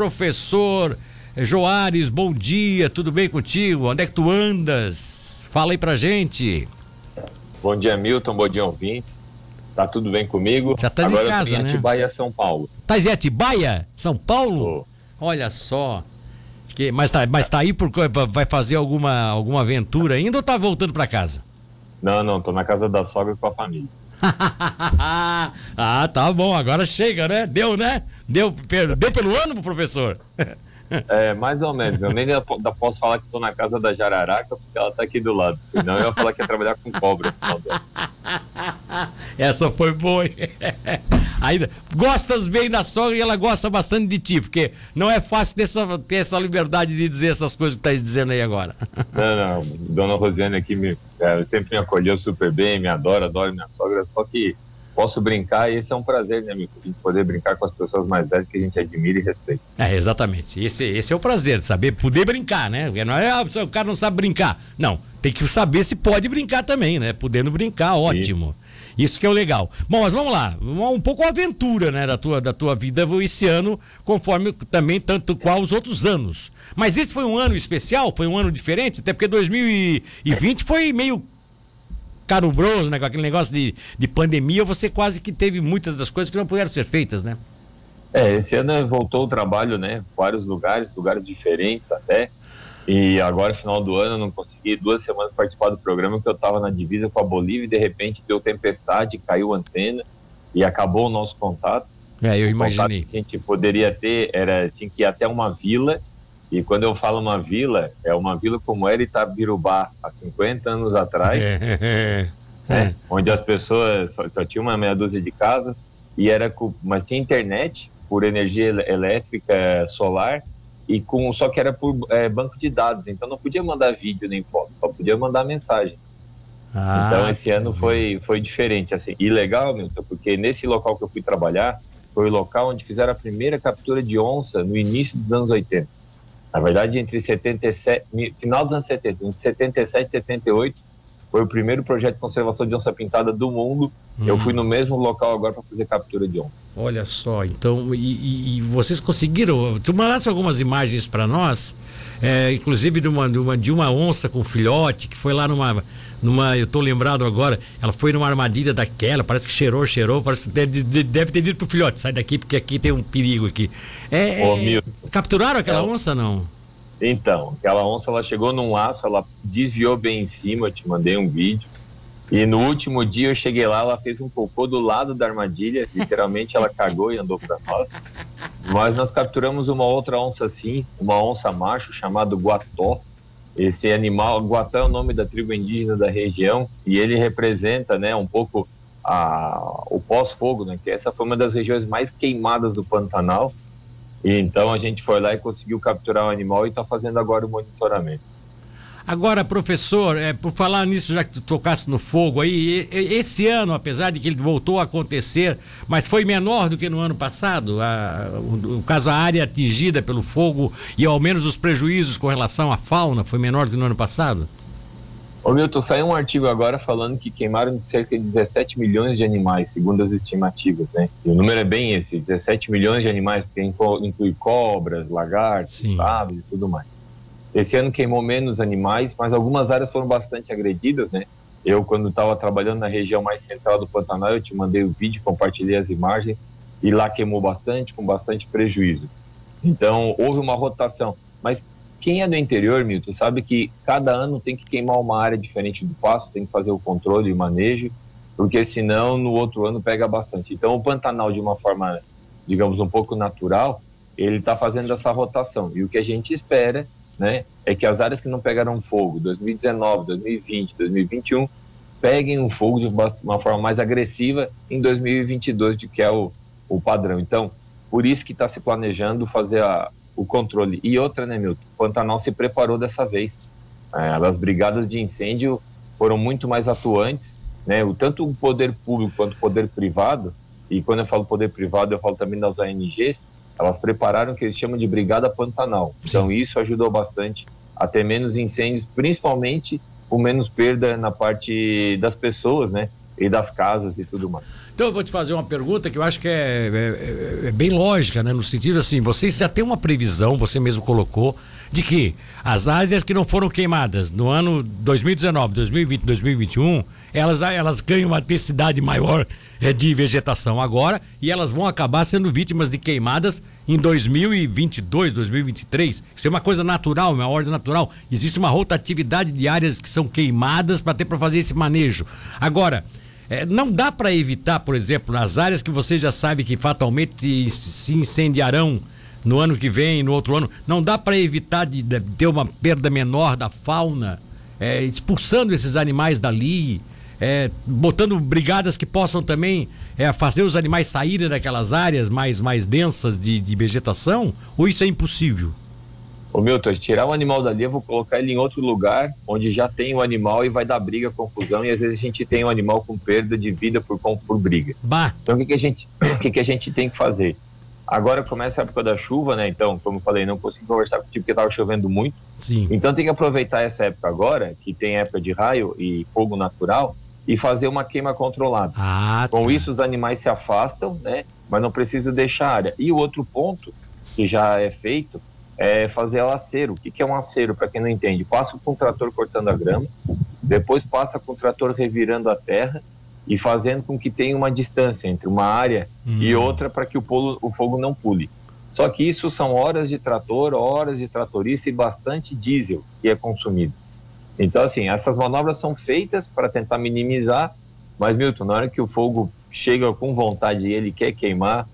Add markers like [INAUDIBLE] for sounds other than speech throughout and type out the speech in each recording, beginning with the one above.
professor Joares, bom dia, tudo bem contigo? Onde é que tu andas? Fala aí pra gente. Bom dia, Milton, bom dia, ouvintes. Tá tudo bem comigo? Já tá Agora em casa, eu tô em né? Atibaia, São Paulo. Tá em Atibaia, São Paulo? Tô. Olha só. Que, mas, tá, mas tá aí por vai fazer alguma, alguma aventura ainda ou tá voltando pra casa? Não, não, tô na casa da sogra com a família. [LAUGHS] ah, tá bom, agora chega, né? Deu, né? Deu, deu pelo ano pro professor? É, mais ou menos. Eu nem posso falar que tô na casa da Jararaca, porque ela tá aqui do lado. Senão eu ia falar que ia trabalhar com cobra. [LAUGHS] Essa foi boa. hein? [LAUGHS] Ainda gostas bem da sogra e ela gosta bastante de ti, porque não é fácil ter essa, ter essa liberdade de dizer essas coisas que tá dizendo aí agora. Não, não. Dona Rosiane aqui me, é, sempre me acolheu super bem, me adora, adora minha sogra. Só que posso brincar e esse é um prazer, né, Milton? A gente poder brincar com as pessoas mais velhas que a gente admira e respeita. É, exatamente. Esse, esse é o prazer de saber, poder brincar, né? Porque não é, ah, o cara não sabe brincar. Não, tem que saber se pode brincar também, né? Podendo brincar, ótimo. Isso que é o legal. Bom, mas vamos lá. Um pouco a aventura, né, da tua, da tua vida esse ano, conforme também tanto qual os outros anos. Mas esse foi um ano especial? Foi um ano diferente? Até porque 2020 foi meio carubroso, né? Com aquele negócio de, de pandemia, você quase que teve muitas das coisas que não puderam ser feitas, né? É, esse ano voltou o trabalho, né? Vários lugares, lugares diferentes até. E agora, final do ano, eu não consegui duas semanas participar do programa, porque eu estava na divisa com a Bolívia e de repente deu tempestade, caiu a antena e acabou o nosso contato. É, eu O contato imaginei. que a gente poderia ter era tinha que ir até uma vila. E quando eu falo uma vila, é uma vila como era Itabirubá há 50 anos atrás, É, né? onde as pessoas só, só tinha uma meia dúzia de casas e era mas tinha internet por energia elétrica solar e com só que era por é, banco de dados, então não podia mandar vídeo nem foto, só podia mandar mensagem. Ah, então esse ano foi foi diferente assim. E legal, Milton, porque nesse local que eu fui trabalhar foi o local onde fizeram a primeira captura de onça no início dos anos 80. Na verdade, entre 77, mi- final dos anos 70, entre 77 e 78, foi o primeiro projeto de conservação de onça pintada do mundo. Eu Hum. fui no mesmo local agora para fazer captura de onça. Olha só, então, e, e- vocês conseguiram. Tu mandasse algumas imagens para nós, é, inclusive de uma, de, uma, de uma onça com filhote, que foi lá numa. numa eu tô lembrado agora, ela foi numa armadilha daquela, parece que cheirou, cheirou, parece que deve, de- deve ter dito pro filhote, sai daqui, porque aqui tem um perigo aqui. É, é, capturaram aquela É. onça, não? Então, aquela onça ela chegou num laço, ela desviou bem em cima, eu te mandei um vídeo. E no último dia eu cheguei lá, ela fez um cocô do lado da armadilha, literalmente ela cagou e andou para nós. Mas nós capturamos uma outra onça assim, uma onça macho chamado guató. Esse animal, guató é o nome da tribo indígena da região e ele representa, né, um pouco a, o pós-fogo, né, que essa foi uma das regiões mais queimadas do Pantanal. Então a gente foi lá e conseguiu capturar o animal e está fazendo agora o monitoramento. Agora, professor, é, por falar nisso, já que tu tocasse no fogo aí, esse ano, apesar de que ele voltou a acontecer, mas foi menor do que no ano passado, a, o, o caso, a área atingida pelo fogo e ao menos os prejuízos com relação à fauna foi menor do que no ano passado? Ô Milton, saiu um artigo agora falando que queimaram cerca de 17 milhões de animais, segundo as estimativas, né? E o número é bem esse, 17 milhões de animais, porque inclui, cobras, lagartos, Sim. aves e tudo mais. Esse ano queimou menos animais, mas algumas áreas foram bastante agredidas, né? Eu, quando estava trabalhando na região mais central do Pantanal, eu te mandei o vídeo, compartilhei as imagens, e lá queimou bastante, com bastante prejuízo. Então, houve uma rotação. Mas quem é do interior, Milton, sabe que cada ano tem que queimar uma área diferente do pasto, tem que fazer o controle e o manejo, porque senão no outro ano pega bastante. Então, o Pantanal, de uma forma, digamos, um pouco natural, ele está fazendo essa rotação. E o que a gente espera né, é que as áreas que não pegaram fogo, 2019, 2020, 2021, peguem um fogo de uma forma mais agressiva em 2022, de que é o, o padrão. Então, por isso que está se planejando fazer a, o controle. E outra, né, Milton? O Pantanal se preparou dessa vez. É, as brigadas de incêndio foram muito mais atuantes, né? O, tanto o poder público quanto o poder privado, e quando eu falo poder privado, eu falo também das ONGs, elas prepararam o que eles chamam de Brigada Pantanal. Então, isso ajudou bastante a ter menos incêndios, principalmente com menos perda na parte das pessoas, né? e das casas e tudo mais. Então eu vou te fazer uma pergunta que eu acho que é, é, é, bem lógica, né? No sentido assim, vocês já têm uma previsão, você mesmo colocou, de que as áreas que não foram queimadas no ano 2019, 2020, 2021, elas, elas ganham uma densidade maior é, de vegetação agora e elas vão acabar sendo vítimas de queimadas em 2022, 2023. Isso é uma coisa natural, uma ordem natural. Existe uma rotatividade de áreas que são queimadas para ter para fazer esse manejo. Agora, é, não dá para evitar, por exemplo, nas áreas que você já sabe que fatalmente se incendiarão no ano que vem, no outro ano, não dá para evitar de, de, ter uma perda menor da fauna, é, expulsando esses animais dali, é, botando brigadas que possam também é, fazer os animais saírem daquelas áreas mais, mais densas de, de vegetação? Ou isso é impossível? Ô Milton, tirar o animal dali, eu vou colocar ele em outro lugar onde já tem o animal e vai dar briga, confusão, e às vezes a gente tem um animal com perda de vida por, por briga. Bah. Então o que, que, a gente, [COUGHS] o que, que a gente tem que fazer? Agora começa a época da chuva, né? Então, como eu falei, não consegui conversar contigo porque estava chovendo muito. Sim. Então tem que aproveitar essa época agora, que tem época de raio e fogo natural, e fazer uma queima controlada. Ah, tá. Com isso os animais se afastam, né? Mas não precisa deixar a área. E o outro ponto que já é feito é fazer o acero. O que é um acero, para quem não entende? Passa com o trator cortando a grama, depois passa com o trator revirando a terra e fazendo com que tenha uma distância entre uma área hum. e outra para que o, polo, o fogo não pule. Só que isso são horas de trator, horas de tratorista e bastante diesel que é consumido. Então, assim, essas manobras são feitas para tentar minimizar, mas, Milton, na hora que o fogo chega com vontade e ele quer queimar,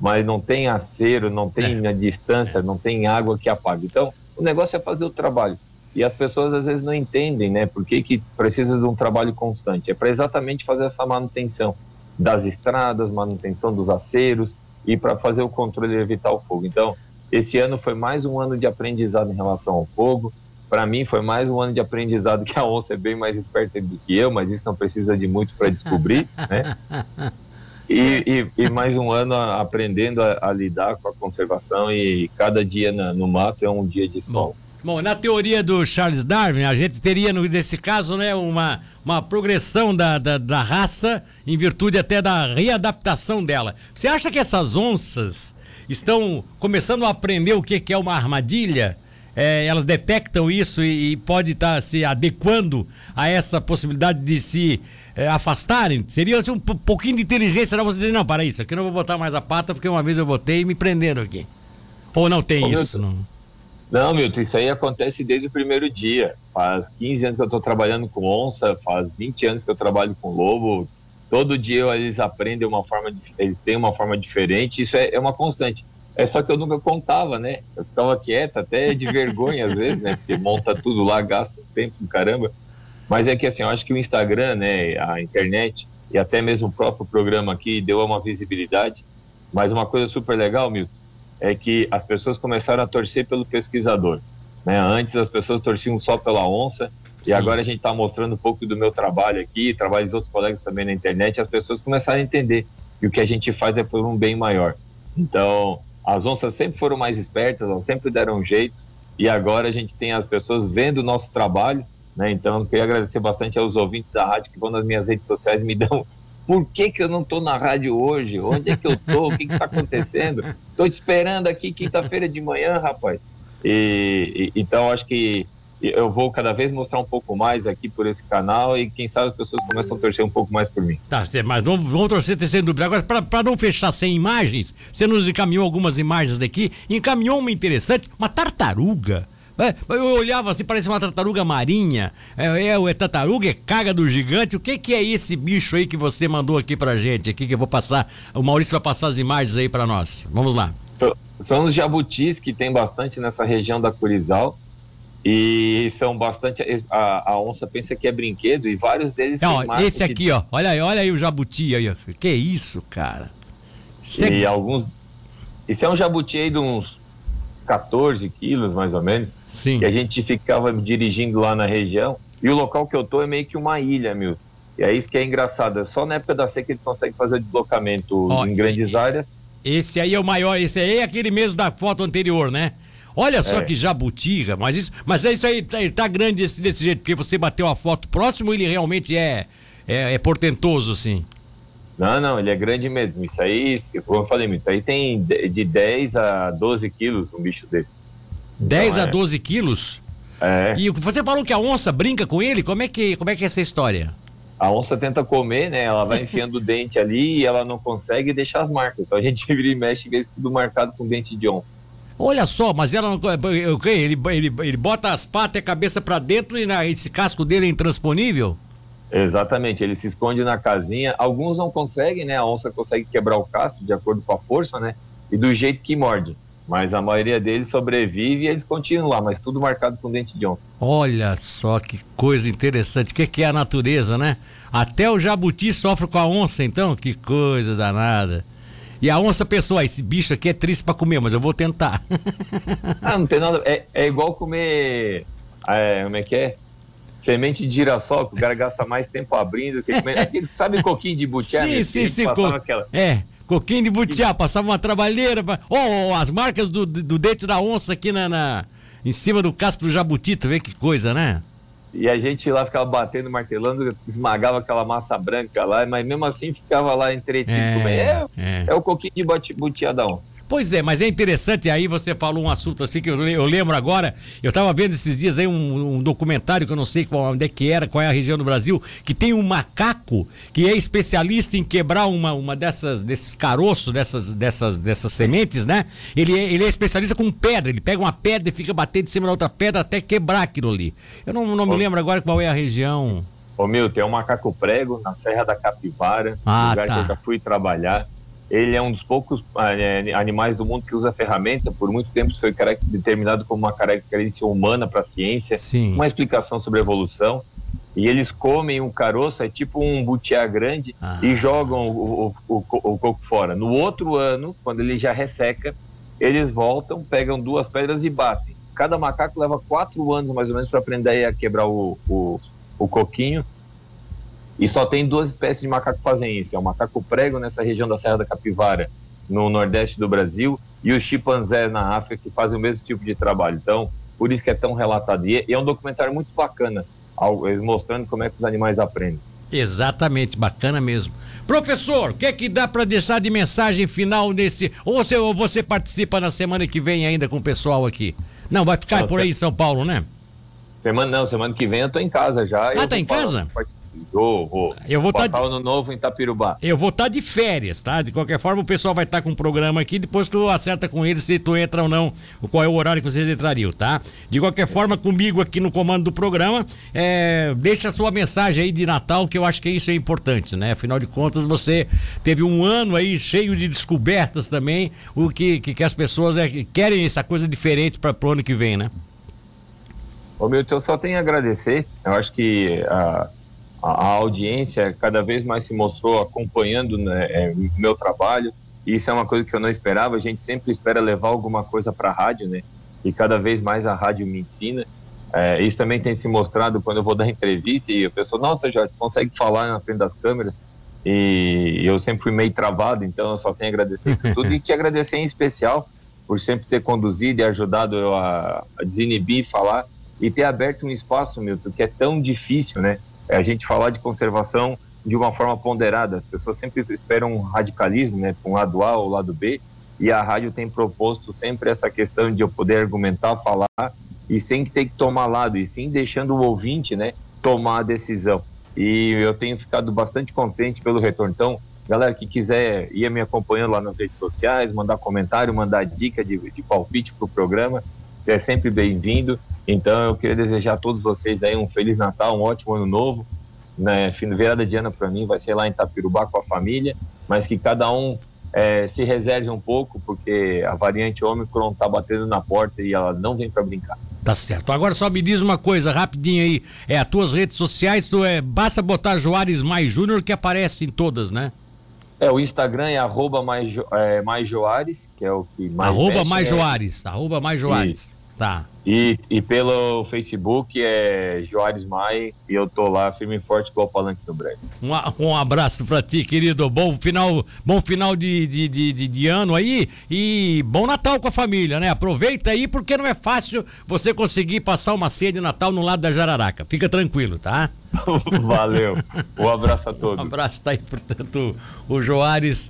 mas não tem acero, não tem é. a distância, não tem água que apague. Então, o negócio é fazer o trabalho. E as pessoas às vezes não entendem, né? Por que, que precisa de um trabalho constante? É para exatamente fazer essa manutenção das estradas, manutenção dos aceros e para fazer o controle e evitar o fogo. Então, esse ano foi mais um ano de aprendizado em relação ao fogo. Para mim, foi mais um ano de aprendizado [LAUGHS] que a onça é bem mais esperta do que eu, mas isso não precisa de muito para descobrir, né? [LAUGHS] E, e, e, mais um ano aprendendo a, a, lidar com a conservação e cada dia na, no mato é um dia de escola. Bom. Bom, na teoria do Charles Darwin, a gente teria, nesse caso, né, uma, uma progressão da, da, da raça em virtude até da readaptação dela. Você acha que essas onças estão começando a aprender o que, que é uma armadilha? É, elas detectam isso e, e pode estar tá se adequando a essa possibilidade de se é, afastarem? Seria assim, um pouquinho de inteligência para você dizer, não, para isso, aqui eu não vou botar mais a pata, porque uma vez eu botei e me prenderam aqui. Ou não tem Ô, isso? Milton, não? não, Milton, isso aí acontece desde o primeiro dia. Faz 15 anos que eu estou trabalhando com onça, faz 20 anos que eu trabalho com lobo. Todo dia eles aprendem uma forma, eles têm uma forma diferente, isso é, é uma constante. É só que eu nunca contava, né? Eu ficava quieto, até de vergonha às vezes, né? Porque monta tudo lá, gasta tempo do caramba. Mas é que assim, eu acho que o Instagram, né, a internet e até mesmo o próprio programa aqui deu uma visibilidade. Mas uma coisa super legal, Milton, é que as pessoas começaram a torcer pelo pesquisador. Né? Antes as pessoas torciam só pela onça Sim. e agora a gente está mostrando um pouco do meu trabalho aqui, trabalho dos outros colegas também na internet. E as pessoas começaram a entender que o que a gente faz é por um bem maior. Então, as onças sempre foram mais espertas, elas sempre deram um jeito e agora a gente tem as pessoas vendo o nosso trabalho né? Então, queria agradecer bastante aos ouvintes da rádio que vão nas minhas redes sociais e me dão por que, que eu não estou na rádio hoje? Onde é que eu estou? O que está acontecendo? Estou te esperando aqui quinta-feira de manhã, rapaz. E, e, então, acho que eu vou cada vez mostrar um pouco mais aqui por esse canal e quem sabe as pessoas começam a torcer um pouco mais por mim. Tá, mas vamos, vamos torcer sem dúvida. Agora, para não fechar sem imagens, você nos encaminhou algumas imagens daqui, encaminhou uma interessante, uma tartaruga é, eu olhava assim, parece uma tartaruga marinha. É, é, é tartaruga, é caga do gigante. O que, que é esse bicho aí que você mandou aqui pra gente? Aqui que eu vou passar. O Maurício vai passar as imagens aí para nós. Vamos lá. So, são os jabutis que tem bastante nessa região da Curizal. E são bastante. A, a, onça pensa que é brinquedo e vários deles Não, Esse aqui, ó. Olha aí, olha aí o jabuti aí, ó. Que isso, cara? E alguns. Isso é um jabuti aí de uns 14 quilos, mais ou menos. Sim. E a gente ficava dirigindo lá na região. E o local que eu tô é meio que uma ilha, Milton. E é isso que é engraçado. É só na época da seca eles conseguem fazer deslocamento Ó, em grandes áreas. Esse aí é o maior. Esse aí é aquele mesmo da foto anterior, né? Olha só é. que jabutiga, mas isso, mas é isso aí, tá, ele tá grande desse, desse jeito, porque você bateu a foto próximo, ele realmente é é, é portentoso, assim? Não, não, ele é grande mesmo. Isso aí, como eu falei, isso aí tem de 10 a 12 quilos um bicho desse. 10 então, a é... 12 quilos? É. E você falou que a onça brinca com ele? Como é que, como é, que é essa história? A onça tenta comer, né? Ela vai enfiando o dente ali e ela não consegue deixar as marcas. Então a gente [LAUGHS] vira e mexe e vê tudo marcado com dente de onça. Olha só, mas ela não. Ele, ele, ele bota as patas e a cabeça para dentro e na, esse casco dele é intransponível? Exatamente, ele se esconde na casinha. Alguns não conseguem, né? A onça consegue quebrar o casco de acordo com a força, né? E do jeito que morde. Mas a maioria deles sobrevive e eles continuam lá, mas tudo marcado com dente de onça. Olha só que coisa interessante. O que, que é a natureza, né? Até o jabuti sofre com a onça, então? Que coisa danada. E a onça pensou, ah, esse bicho aqui é triste para comer, mas eu vou tentar. ah, não tem nada. É, é igual comer. É, como é que é? Semente de girassol, que o cara gasta mais tempo abrindo. Que Aqueles, sabe coquinho de butiá? Sim, sim, sim. Co... Aquela... É, coquinho de butiá, passava uma trabalheira. Pra... Oh, oh, as marcas do, do dente da onça aqui na, na, em cima do casco do jabuti, tu vê que coisa, né? E a gente lá ficava batendo, martelando, esmagava aquela massa branca lá, mas mesmo assim ficava lá entretido. É, é, é o coquinho de butiá da onça. Pois é, mas é interessante, aí você falou um assunto assim que eu, eu lembro agora, eu estava vendo esses dias aí um, um, documentário que eu não sei qual, onde é que era, qual é a região do Brasil, que tem um macaco que é especialista em quebrar uma, uma dessas, desses caroços, dessas, dessas, dessas sementes, né? Ele é, ele é especialista com pedra, ele pega uma pedra e fica batendo em cima da outra pedra até quebrar aquilo ali. Eu não, não me lembro agora qual é a região. Ô, Mil, tem um macaco prego na Serra da Capivara, ah, lugar tá. que eu já fui trabalhar. Ele é um dos poucos ah, é, animais do mundo que usa ferramenta. Por muito tempo foi determinado como uma característica humana para a ciência, Sim. uma explicação sobre a evolução. E eles comem um caroço, é tipo um butiá grande, ah. e jogam o, o, o, o coco fora. No outro ano, quando ele já resseca, eles voltam, pegam duas pedras e batem. Cada macaco leva quatro anos mais ou menos para aprender a quebrar o, o, o coquinho e só tem duas espécies de macaco que fazem isso: é o macaco prego nessa região da Serra da Capivara, no nordeste do Brasil, e os chimpanzés na África, que fazem o mesmo tipo de trabalho. Então, por isso que é tão relatado. E é um documentário muito bacana, mostrando como é que os animais aprendem. Exatamente, bacana mesmo. Professor, o que é que dá para deixar de mensagem final nesse. Ou você, ou você participa na semana que vem ainda com o pessoal aqui? Não, vai ficar Nossa, por aí em São Paulo, né? Semana não, semana que vem eu tô em casa já. Ah, tá em casa? Vou, vou. Eu vou tá passar tá de... ano novo em Itapirubá. Eu vou estar tá de férias, tá? De qualquer forma, o pessoal vai estar tá com o programa aqui, depois tu acerta com eles se tu entra ou não, qual é o horário que vocês entrariam, tá? De qualquer forma, comigo aqui no comando do programa, é, deixa a sua mensagem aí de Natal, que eu acho que isso é importante, né? Afinal de contas, você teve um ano aí cheio de descobertas também, o que, que, que as pessoas é, querem essa coisa diferente para o ano que vem, né? Ô Milton, eu só tenho a agradecer. Eu acho que a, a, audiência cada vez mais se mostrou acompanhando né, é, meu trabalho. E isso é uma coisa que eu não esperava. A gente sempre espera levar alguma coisa para a rádio, né? E cada vez mais a rádio me ensina. É, isso também tem se mostrado quando eu vou dar [LAUGHS] entrevista e a pessoa, nossa, Jorge, consegue falar na frente das câmeras? E eu sempre fui meio travado, então eu só tenho a agradecer isso tudo [LAUGHS] e te agradecer em especial por sempre ter conduzido e ajudado eu a, a desinibir, falar e ter aberto um espaço, Milton, que é tão difícil, né? É a gente falar de conservação de uma forma ponderada. As pessoas sempre esperam um radicalismo, né? Um lado A ou lado B, e a rádio tem proposto sempre essa questão de eu poder argumentar, falar, e sem ter que tomar lado, e sim deixando o ouvinte, né? Tomar a decisão. E eu tenho ficado bastante contente pelo retorno. Então, galera que quiser ir me acompanhando lá nas redes sociais, mandar comentário, mandar dica de, de palpite para o programa, é sempre bem-vindo. Então eu queria desejar a todos vocês aí um feliz Natal, um ótimo ano novo. Né, virada de ano para mim vai ser lá em Itapirubá com a família, mas que cada um é, se reserve um pouco, porque a variante Ômicron tá batendo na porta e ela não vem para brincar. Tá certo. Agora só me diz uma coisa rapidinho aí. É as tuas redes sociais, tu é, basta botar Joares Mais Júnior que aparece em todas, né? É, o Instagram é arroba mais, é, mais Joares, que é o que mais. Arroba mexe, mais é... Joares, arroba mais Joares. Tá. E, e pelo Facebook é Joares Mai e eu tô lá firme e forte com o Palanque do Breve. Um, um abraço para ti, querido. Bom final, bom final de, de, de, de, ano aí e bom Natal com a família, né? Aproveita aí porque não é fácil você conseguir passar uma ceia de Natal no lado da Jararaca. Fica tranquilo, tá? [LAUGHS] Valeu. Um abraço a todos. Um abraço, tá aí, portanto, o Joares.